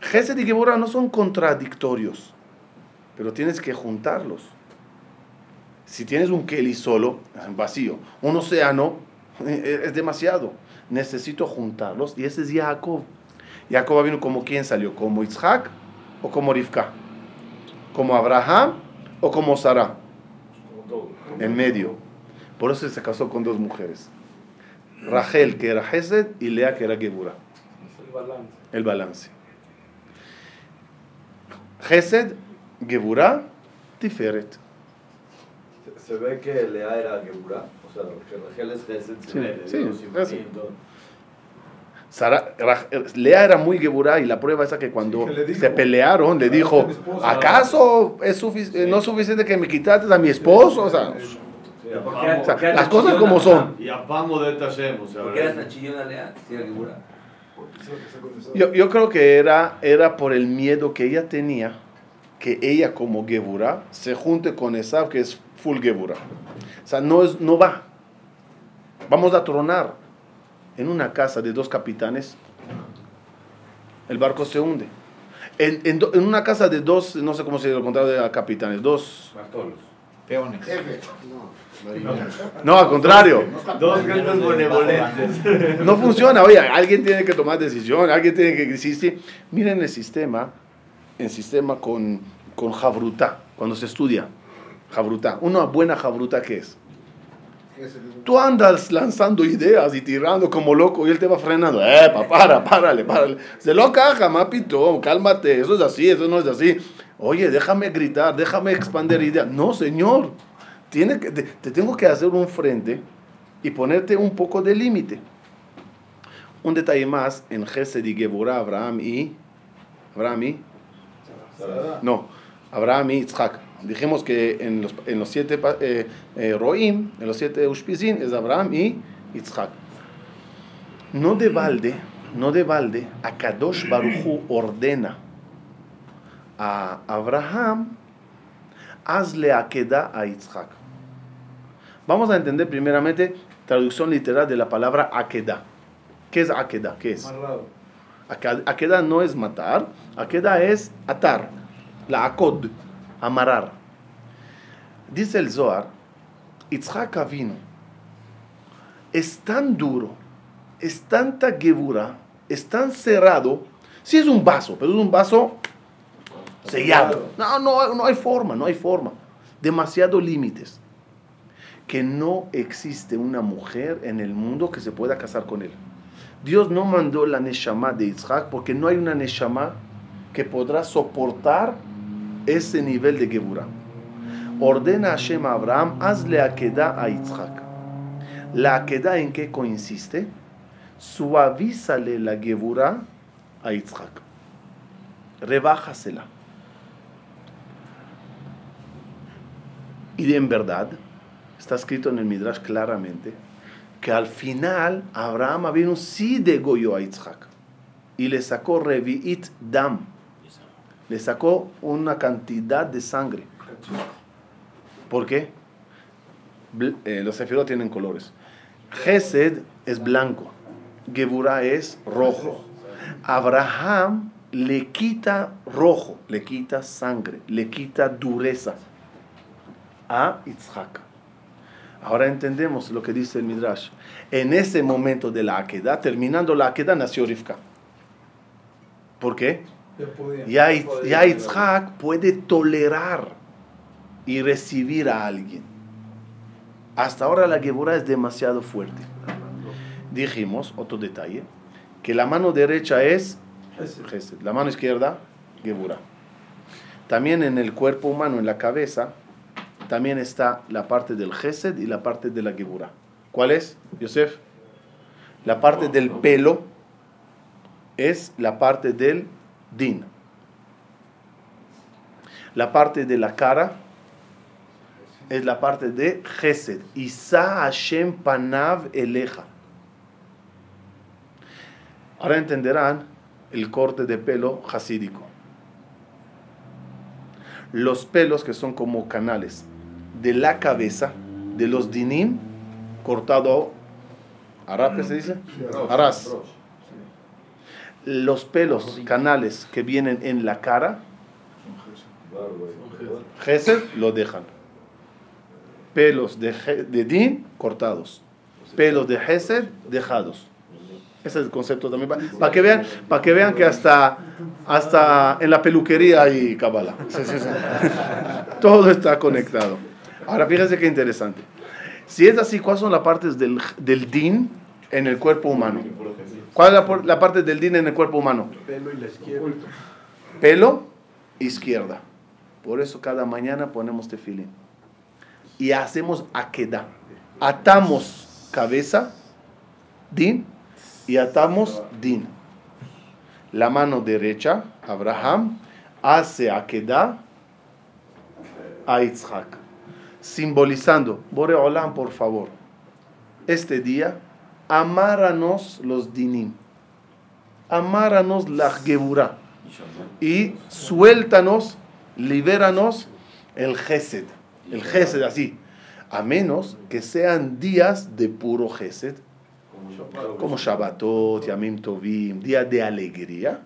Gesed y Geburah no son contradictorios, pero tienes que juntarlos. Si tienes un keli solo, vacío, un océano, eh, es demasiado. Necesito juntarlos y ese es Jacob. Jacob vino como quién salió, como Isaac o como Rivka, como Abraham o como Sara, en medio. Por eso se casó con dos mujeres. Rachel, que era Hesed, y Lea, que era Geburah. El balance. Hesed, Geburah, Tiferet. Se- Se ve que Lea era Geburah, o sea, que Rachel es Gesed, se Sí, ve, sí. Sara- Ra- Lea era muy Geburah y la prueba es que cuando Sí, que le dijo, se pelearon le "Agarraste dijo, esposa". ¿acaso es sufic- eh, no es suficiente que me quitaste a mi esposo? O sea, Sí, ¿Por apamo- o sea, las cosas como son. Y apamo de Tashem, o sea, ¿Por qué ¿verdad? tan chillona, Lea? Sí, era contestó. Yo, yo creo que era, era por el miedo que ella tenía que ella como Geburah se junte con Esab que es full Geburah. O sea, no, es, no va. Vamos a tronar. En una casa de dos capitanes, el barco se hunde. En, en do- en una casa de dos, no sé cómo se lo contrario de capitanes, dos... Bartolos. Peones. No, al contrario. Dos gentes benevolentes. No funciona. Oye, alguien tiene que tomar decisión, alguien tiene que existir. Miren el sistema, el sistema con, con jabruta, cuando se estudia. Jabruta. Una buena jabruta, ¿qué es? Tú andas lanzando ideas y tirando como loco y él te va frenando. Epa, para, párale, párale. Se lo caja, mapito, cálmate. Eso es así, eso no es así. Oye, déjame gritar, déjame expandir ideas. No, señor. Tiene que, te, te tengo que hacer un frente y ponerte un poco de límite. Un detalle más en Gesed y Geburah, Abraham y. Abraham y. No, Abraham y Yitzhak. Dijimos que en los, en los siete eh, eh, Roim, en los siete Ushpizin, es Abraham y Yitzhak. No de balde, no de balde, a Kadosh Baruchu ordena a Abraham, hazle aqueda a Yitzhak. Vamos a entender primeramente, traducción literal de la palabra Akedah. ¿Qué es Akedah? ¿Qué es? Amarrado. Akedah no es matar, Akedah es atar, la akod, amarrar. Dice el Zohar, Yitzhak vino, es tan duro, es tanta gebura, es tan cerrado, sí es un vaso, pero es un vaso sellado. No, no, no hay forma, no hay forma. Demasiado límites. Que no existe una mujer en el mundo que se pueda casar con él. Dios no mandó la Neshama de Yitzhak porque no hay una Neshama que podrá soportar ese nivel de Geburah. Ordena Hashem a Abraham, hazle Akedah a Yitzhak. La Akedah en qué consiste? Suavízale la Geburah a Yitzhak. Rebájasela. Y en verdad, está escrito en el Midrash claramente, que al final Abraham Avinu sí degolló a Yitzhak y le sacó Revi'it Dam, le sacó una cantidad de sangre. ¿Por qué? Eh, los sefirot tienen colores. Gesed es blanco, Geburah es rojo. Abraham le quita rojo, le quita sangre, le quita dureza a Yitzhak. Ahora entendemos lo que dice el Midrash. En ese momento de la Akedah, terminando la Akedah, nació Rivka. ¿Por qué? Ya. Ya, Yitz- ya Yitzhak puede tolerar y recibir a alguien. Hasta ahora la Geburah es demasiado fuerte. Dijimos, otro detalle, que la mano derecha es la mano izquierda, Geburah. También en el cuerpo humano, en la cabeza, también está la parte del Gesed y la parte de la Geburah. ¿Cuál es, Yosef? La parte del pelo es la parte del Din. La parte de la cara es la parte de Gesed. Isa Hashem Panav Eleja. Ahora entenderán el corte de pelo hasídico. Los pelos que son como canales de la cabeza de los dinim cortado arape se dice aras los pelos canales que vienen en la cara gesed lo dejan. Pelos de, de din cortados. Pelos de gesed dejados. Ese es el concepto también. Para que vean para que vean que hasta hasta en la peluquería hay cabala Sí, sí, sí. todo está conectado ahora fíjense qué interesante. Si es así cuáles son las partes del, del din en el cuerpo humano cuál es la, parte del din en el cuerpo humano Pelo y la izquierda. pelo izquierda. Por eso cada mañana ponemos tefilín. Y hacemos aqueda atamos cabeza din y atamos din. La mano derecha Abraham hace aqueda a Yitzhak simbolizando. Boreolam por favor. Este día amáranos los dinim. Amáranos la geburah y suéltanos, libéranos el Gesed. El Gesed así. A menos que sean días de puro Gesed, como Shabbatot, Yamim Tovim, día de alegría,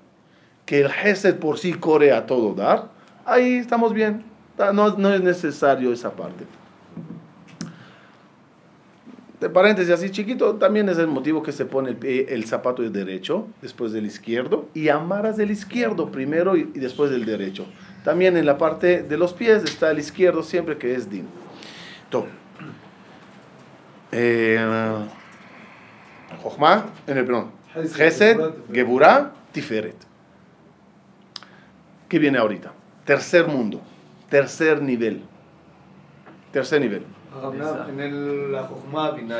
que el Gesed por sí corre a todo dar, ahí estamos bien. No, no es necesario esa parte. De paréntesis así chiquito, también es el motivo que se pone el, pie- el zapato del derecho, después del izquierdo, y amarras del izquierdo primero y, y después del derecho. También en la parte de los pies está el izquierdo siempre que es din. To. Eh, Jochma, en el perdón. Gesed, Geburah, Tiferet. ¿Qué viene ahorita? Tercer mundo, tercer nivel. Tercer nivel. En el, la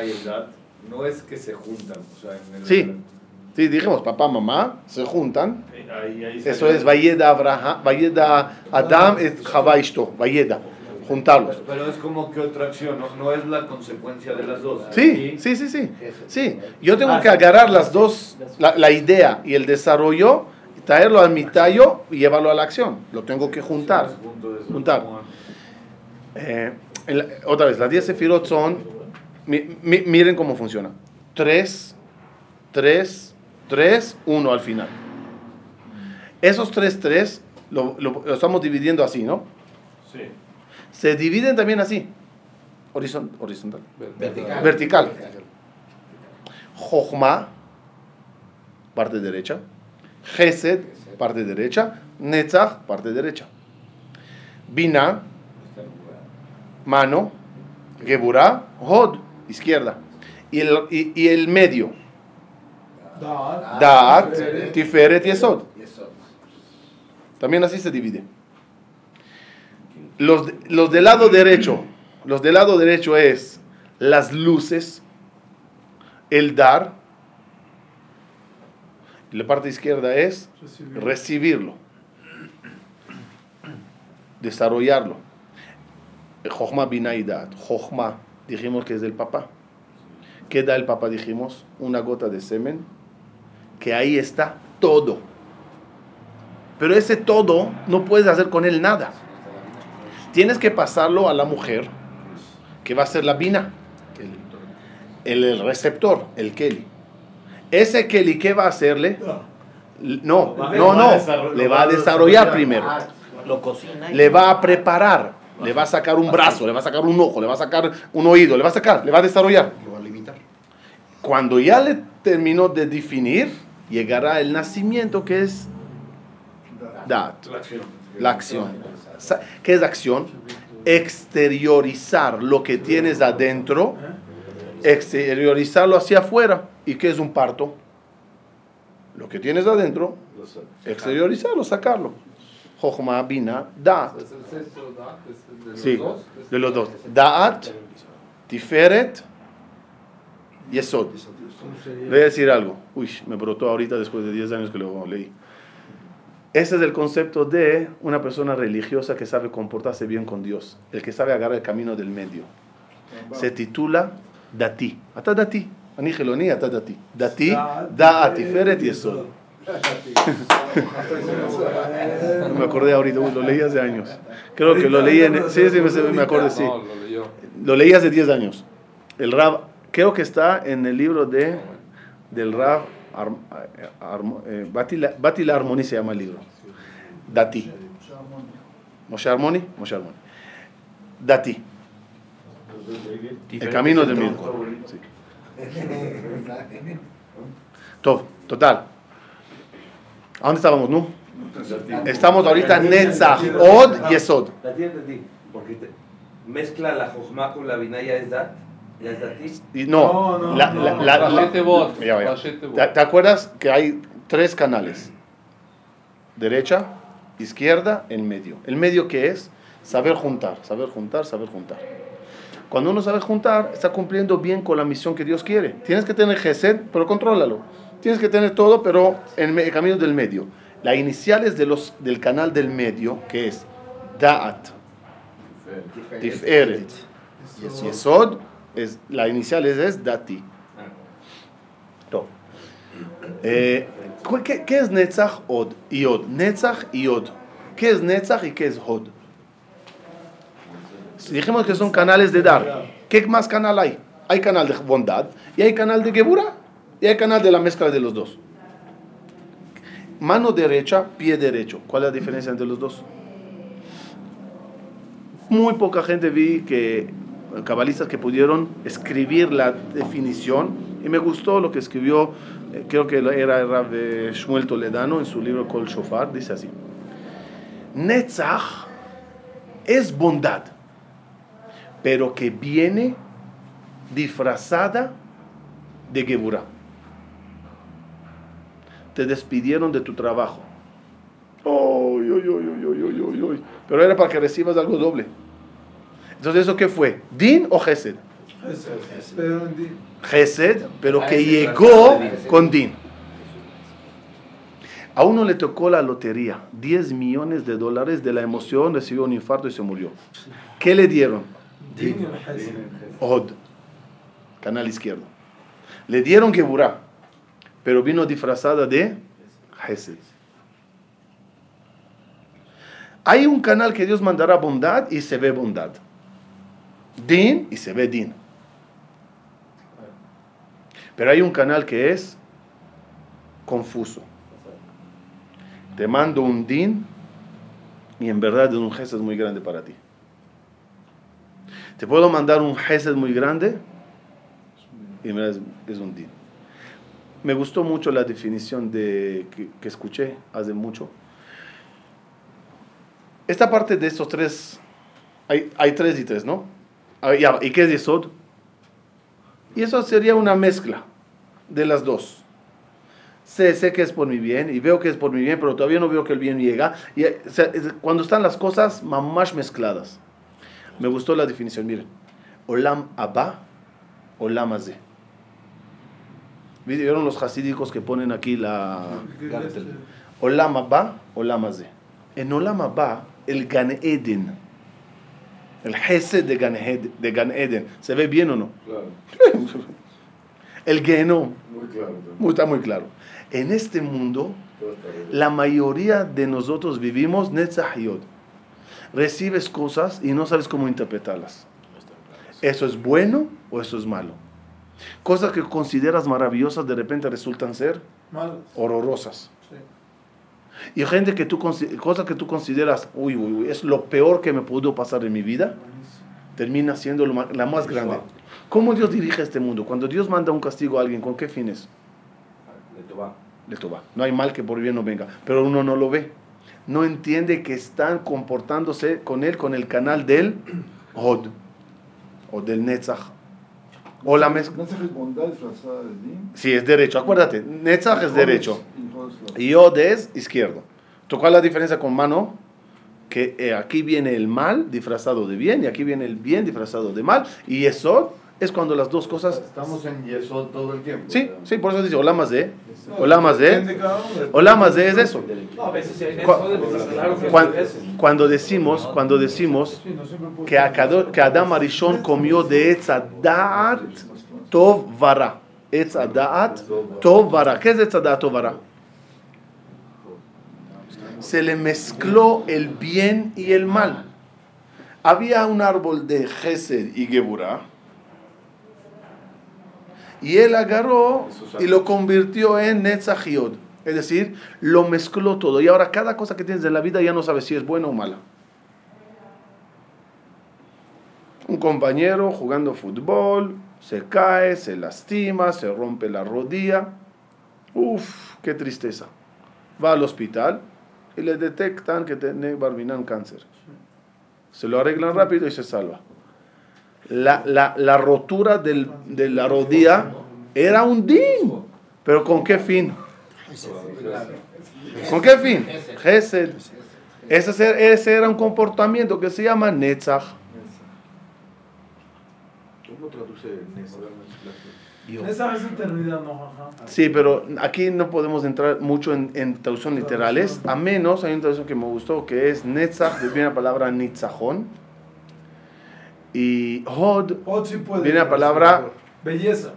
y el Dat, no es que se juntan. O sea, en el, Sí, sí, dijimos, papá, mamá, se juntan. Ahí, ahí Eso es Vayeda Abraham, Vayeda Adam et Chava Ishto, Vayeda, juntarlos. Pero es como que otra acción, no, no es la consecuencia de las dos. Sí, sí, sí, sí. Sí, yo tengo que agarrar las dos, la, la idea y el desarrollo, traerlo al mi tallo y llevarlo a la acción. Lo tengo que juntar. Juntar. Eh, la- otra vez, las 10 sefirot son Mi- mi- miren cómo funciona. 3, 3, 3, 1 al final. Esos 3, 3 lo, lo- lo estamos dividiendo así, ¿no? Sí. Se dividen también así. Horizon- horizontal. Vertical. Vertical. Jochma, parte derecha. Gesed, parte derecha. Netzach, parte derecha. Bina, mano. Geburah, Hod, izquierda. Y el, y, el medio. Da'at. Tiferet y Esod. También así se divide. Los, los del lado derecho, los del lado derecho es las luces, el dar. La parte izquierda es Recibir. recibirlo, desarrollarlo. Jochma binaidat. Jochma, dijimos que es del papá. ¿Qué da el papá? Dijimos una gota de semen, que ahí está todo. Pero ese todo no puedes hacer con él nada. Tienes que pasarlo a la mujer, que va a ser la bina, el, el receptor, el Kelly. Ese Kelly, ¿qué va a hacerle? No, no, no. Le va a desarrollar primero. Lo cocina. Le va a preparar. Le va a sacar un brazo, le va a sacar un ojo, le va a sacar un oído, le va a sacar, le va a desarrollar. Lo va a limitar. Cuando ya le terminó de definir, llegará el nacimiento que es dat, La acción. ¿Qué es acción? Exteriorizar lo que tienes adentro, exteriorizarlo hacia afuera. ¿Y qué es un parto? Lo que tienes adentro, exteriorizarlo, sacarlo. Jochma, bina, Da'at, Sí, de los dos. Da'at, Tiferet, Yesod. Voy a decir algo. Uy, me brotó ahorita después de 10 años que lo leí. Ese es el concepto de una persona religiosa que sabe comportarse bien con Dios. El que sabe agarrar el camino del medio. Se titula Dati. Ata Dati. Geloni, Ata Dati. Dati, Da'at, Tiferet, Yesod. No me acordé ahorita, lo leí hace años. Creo que lo leí en... Sí, sí, me, me acordé, sí. Lo leí hace 10 años. El Rab, creo que está en el libro de del Rab eh, Bati la- Bati la Armoni se llama el libro. Dati. Moshe Armoni, Moshe Armoni. Dati, el camino del medio. Sí. Top, total. ¿A dónde estábamos, no? Estamos ahorita en Netzach, Od y Esod. La entendí, porque te- mezcla la jojma con la binaya es dat. Y no, No, no, la- no. la- la- la- Rashete Bot, Ya, ya. Rashete Bot. ¿Te, te acuerdas que hay tres canales? Derecha, izquierda, en medio. ¿El medio qué es? Saber juntar, saber juntar, saber juntar. Cuando uno sabe juntar, está cumpliendo bien con la misión que Dios quiere. Tienes que tener Gesed, pero contrólalo. Tienes que tener todo, pero en el camino del medio. Las iniciales de los, del canal del medio, que es Da'at, Tiferet, Yesod, es, la inicial es, es Dati. Top. Eh, ¿cu- ¿qué, qué es Netzach Od y Od? Netzach y Od. ¿Qué es Netzach y qué es Od? Dijimos que son canales de dar. ¿Qué más canal hay? Hay canal de bondad y hay canal de Gebura y hay canal de la mezcla de los dos. Mano derecha, pie derecho. ¿Cuál es la diferencia entre los dos? Muy poca gente vi que cabalistas que pudieron escribir la definición y me gustó lo que escribió, eh, creo que era Rab Shmuel Toledano en su libro Kol Shofar, dice así. Netzach es bondad, pero que viene disfrazada de Geburah. Te despidieron de tu trabajo. Pero era para que recibas algo doble. Entonces, ¿eso qué fue? ¿Din o Gesed? Gesed, pero Ah, que llegó con Din. A uno le tocó la lotería, 10 millones de dólares de la emoción, recibió un infarto y se murió. ¿Qué le dieron? Din Hesed. Od, canal izquierdo. Le dieron Geburah, pero vino disfrazada de Gesed. Hay un canal que Dios mandará bondad y se ve bondad. Din y se ve din. Pero hay un canal que es confuso. Te mando un din y en verdad es un gesed muy grande para ti. Te puedo mandar un gesed muy grande y verdad es, es un din. Me gustó mucho la definición de, que, que escuché hace mucho. Esta parte de estos tres, hay, hay tres y tres, ¿no? Ah, ¿Y qué es Yesod? Y eso sería una mezcla de las dos. Sé, sé que es por mi bien y veo que es por mi bien, pero todavía no veo que el bien llega. Y, eh, o sea, es cuando están las cosas más mezcladas. Me gustó la definición, miren. Olam Abba, Olam Azeh. ¿Vieron los hasídicos que ponen aquí la... Olam Abba, Olam Azeh. En Olam Abba, el Gan Eden, el Hesed de Gan, de Gan Eden, ¿se ve bien o no? Claro, El Genom, muy claro. también. está muy claro. En este mundo, la mayoría de nosotros vivimos Netzach Yod. Recibes cosas y no sabes cómo interpretarlas. ¿Eso es bueno o eso es malo? Cosas que consideras maravillosas de repente resultan ser Malas. horrorosas. Sí. Y gente que tú, consi- cosas que tú consideras, uy, uy, uy, es lo peor que me pudo pasar en mi vida, termina siendo lo la más grande. ¿Cómo Dios dirige este mundo? Cuando Dios manda un castigo a alguien, ¿con qué fines? De Tobá. Le toba. No hay mal que por bien no venga. Pero uno no lo ve. No entiende que están comportándose con él, con el canal del Hod o del Netzach. O la mezcla. ¿No es bondad disfrazada de din? Sí, es derecho. Acuérdate, Netzach es derecho. Y Hod es izquierdo. ¿Tú ¿Cuál es la diferencia con mano? Que eh, aquí viene el mal disfrazado de bien y aquí viene el bien disfrazado de mal. Y Yesod es cuando las dos cosas... Estamos en Yesod todo el tiempo. Sí, sí, por eso dice Olamas de. Olamas de. Olamas de es eso. No, a veces hay Cu- eso, claro que Cuan- hay veces. Cuando decimos, cuando decimos que, Akado- que Adam Arishon comió de Etzadat Tov Vara. Etzadat Tov Vara. ¿Qué es Etzadat Tov Vara? Se le mezcló el bien y el mal. Había un árbol de Gesed y Geburah. Y él agarró y lo convirtió en. Es decir, lo mezcló todo. Y ahora cada cosa que tienes en la vida ya no sabes si es buena o mala. Un compañero jugando fútbol, se cae, se lastima, se rompe la rodilla. Uf, qué tristeza. Va al hospital y le detectan que tiene Barbinan cáncer. Se lo arreglan rápido y se salva. La, la- la rotura del- de la rodilla era un din. ¿Pero con qué fin? ¿Con qué fin? Gesed. Ese, era- ese era un comportamiento que se llama Netzach. ¿Cómo traduce? Esa es eternidad, no. Sí, pero aquí no podemos entrar mucho en, en traducción literales, a menos hay una traducción que me gustó que es Netzach, viene la palabra Nitzajón, y Hod, Hod sí puede Viene la palabra- Belleza.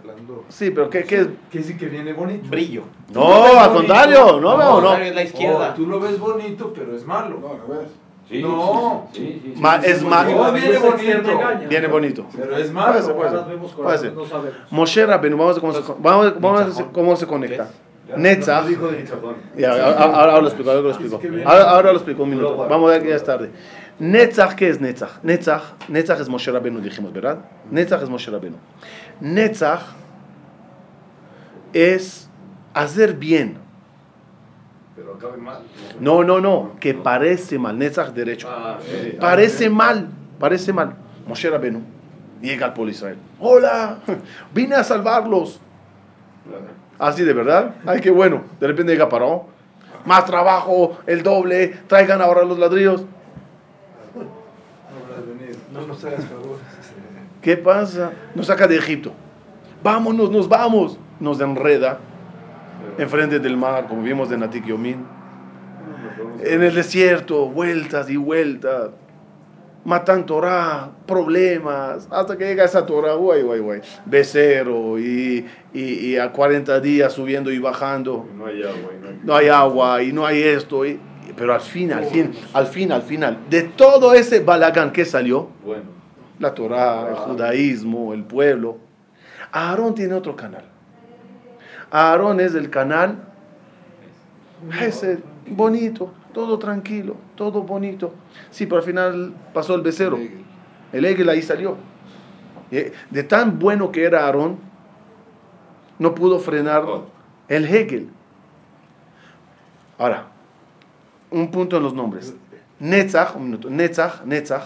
sí, pero ¿qué, qué es? Que dice que viene bonito. Brillo. No, al contrario, no, no, no. Es la izquierda. Oh, tú lo ves bonito, pero es malo. No, al revés. Sí, No. sí, sí. Ma- es ma- Oh, viene bonito. Viene bonito. Pero es malo. puede ser. no sabemos. Moshe Rabbeinu, vamos a ver cómo se, vamos a ver- vamos a ver cómo se conecta. Ya, ahora, ahora- ahora lo explico, ahora lo explico. Ahora, ahora lo explico un minuto. Vamos a ver que ya es tarde. Netzach, ¿qué es Netzach? Netzach, Netzach es Moshe Rabbeinu, dijimos, ¿verdad? Netzach es Moshe Rabbeinu. Netzach es hacer bien. Pero acabe mal. No, no, no, que parece mal. Netzach derecho. Ah, sí. Parece mal, parece mal. Moshe Rabbeinu llega al pueblo Israel. Hola, vine a salvarlos. Así de verdad. Ay, qué bueno. De repente llega Paró. Más trabajo, el doble. Traigan ahora los ladrillos. No nos hagas favor. ¿Qué pasa? Nos saca de Egipto. Vámonos, nos vamos. Nos enreda enfrente del mar, como vimos de Natik Yomin. En el desierto, vueltas y vueltas. Matan Torah, problemas, hasta que llega esa Torah, guay, guay, guay. Becero y, y, y a 40 días subiendo y bajando. Y No hay agua. y no hay- no hay agua y no hay esto. y- pero al fin, al fin, al fin, al final, de todo ese balagán que salió, Bueno. la Torah, el judaísmo, el pueblo, Aarón tiene otro canal. Aarón es el canal bonito, todo tranquilo, todo bonito. Sí, pero al final pasó el becerro. El Egel ahí salió. Eh, De tan bueno que era Aarón, no pudo frenar el Hegel. Ahora, un punto en los nombres. Netzach, un minuto. Netzach, Netzach.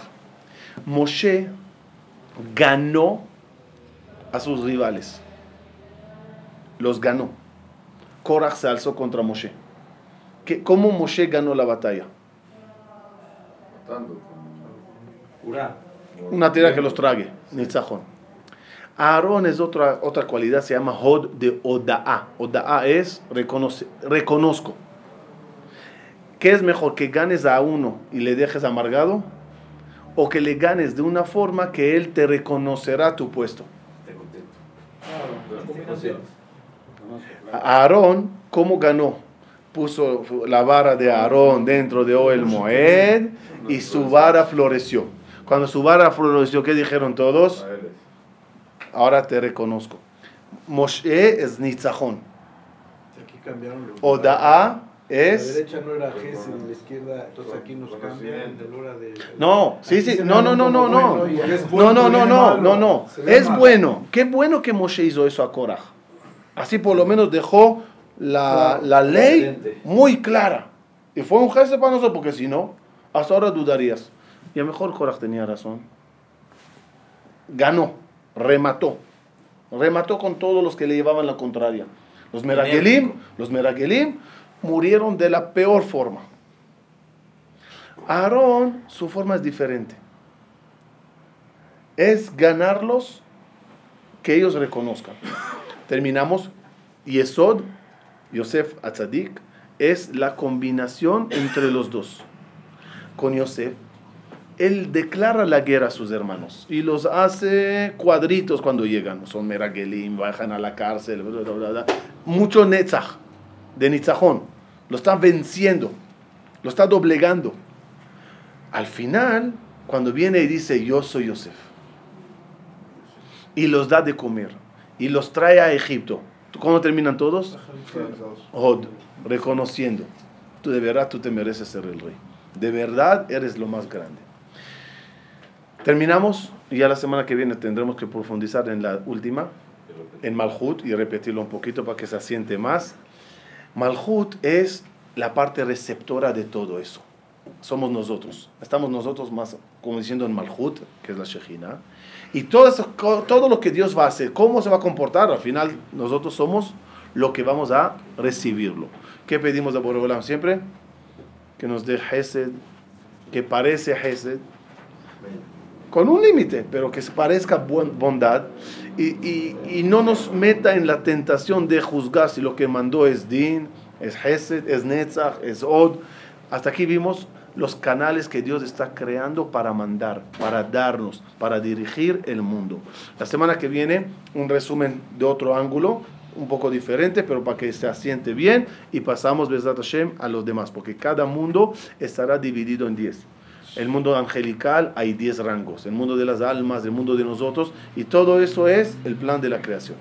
Moshe ganó a sus rivales. Los ganó. Korach se alzó contra Moshe. ¿Qué- ¿Cómo Moshe ganó la batalla? Una tierra que los trague, Nitzajón. Aarón es otra, otra cualidad, se llama Hod de Oda'a. Oda'a es reconoce, reconozco. ¿Qué es mejor, que ganes a uno y le dejes amargado? ¿O que le ganes de una forma que él te reconocerá tu puesto? Te contento. Claro, Combinación. A Aarón, ¿cómo ganó? Puso la vara de Aarón dentro de Oel Moed y su vara floreció. Cuando su vara floreció, ¿qué dijeron todos? Ahora te reconozco. Moshe es Nitzajón. Aquí Oda'a La es... derecha no era Gesed, la izquierda, entonces aquí nos cambian de hora de... No, sí, sí, no, no, no, no, no. es No, no, no, no, no, no. Es bueno. Qué bueno que Moshe hizo eso a Korah. Así por lo menos dejó la, la ley muy clara. Y fue un gesto para nosotros, porque si no, hasta ahora dudarías. Y a lo mejor Korah tenía razón. Ganó, remató. Remató con todos los que le llevaban la contraria. Los Meragelim, los Meragelim murieron de la peor forma. Aarón, su forma es diferente. Es ganarlos que ellos reconozcan. Terminamos. Yesod, Yosef Atzadik, es la combinación entre los dos. Con Yosef, él declara la guerra a sus hermanos y los hace cuadritos cuando llegan. Son Meragelim, bajan a la cárcel, bla, bla, bla, mucho Netzach, de Nitzajón. Lo está venciendo, lo está doblegando. Al final, cuando viene y dice, yo soy Yosef, y los da de comer, y los trae a Egipto, ¿cómo terminan todos? Od, reconociendo, tú de verdad tú te mereces ser el rey. De verdad eres lo más grande. Terminamos y ya la semana que viene tendremos que profundizar en la última, en Malhut, y repetirlo un poquito para que se asiente más. Malhut es la parte receptora de todo eso. Somos nosotros. Estamos nosotros más, como diciendo, en Malhut, que es la Shejina. Y todo, eso, todo lo que Dios va a hacer, cómo se va a comportar, al final nosotros somos lo que vamos a recibirlo. ¿Qué pedimos a Boreolam siempre? Que nos dé Hesed, que parece Hesed, con un límite, pero que se parezca bondad y, y- y no nos meta en la tentación de juzgar si lo que mandó es Din, es Hesed, es Netzach, es Od. Hasta aquí vimos los canales que Dios está creando para mandar, para darnos, para dirigir el mundo. La semana que viene, un resumen de otro ángulo, un poco diferente, pero para que se asiente bien y pasamos, Bezat Hashem, a los demás, porque cada mundo estará dividido en 10. El mundo angelical hay 10 rangos, el mundo de las almas, el mundo de nosotros, y todo eso es el plan de la creación.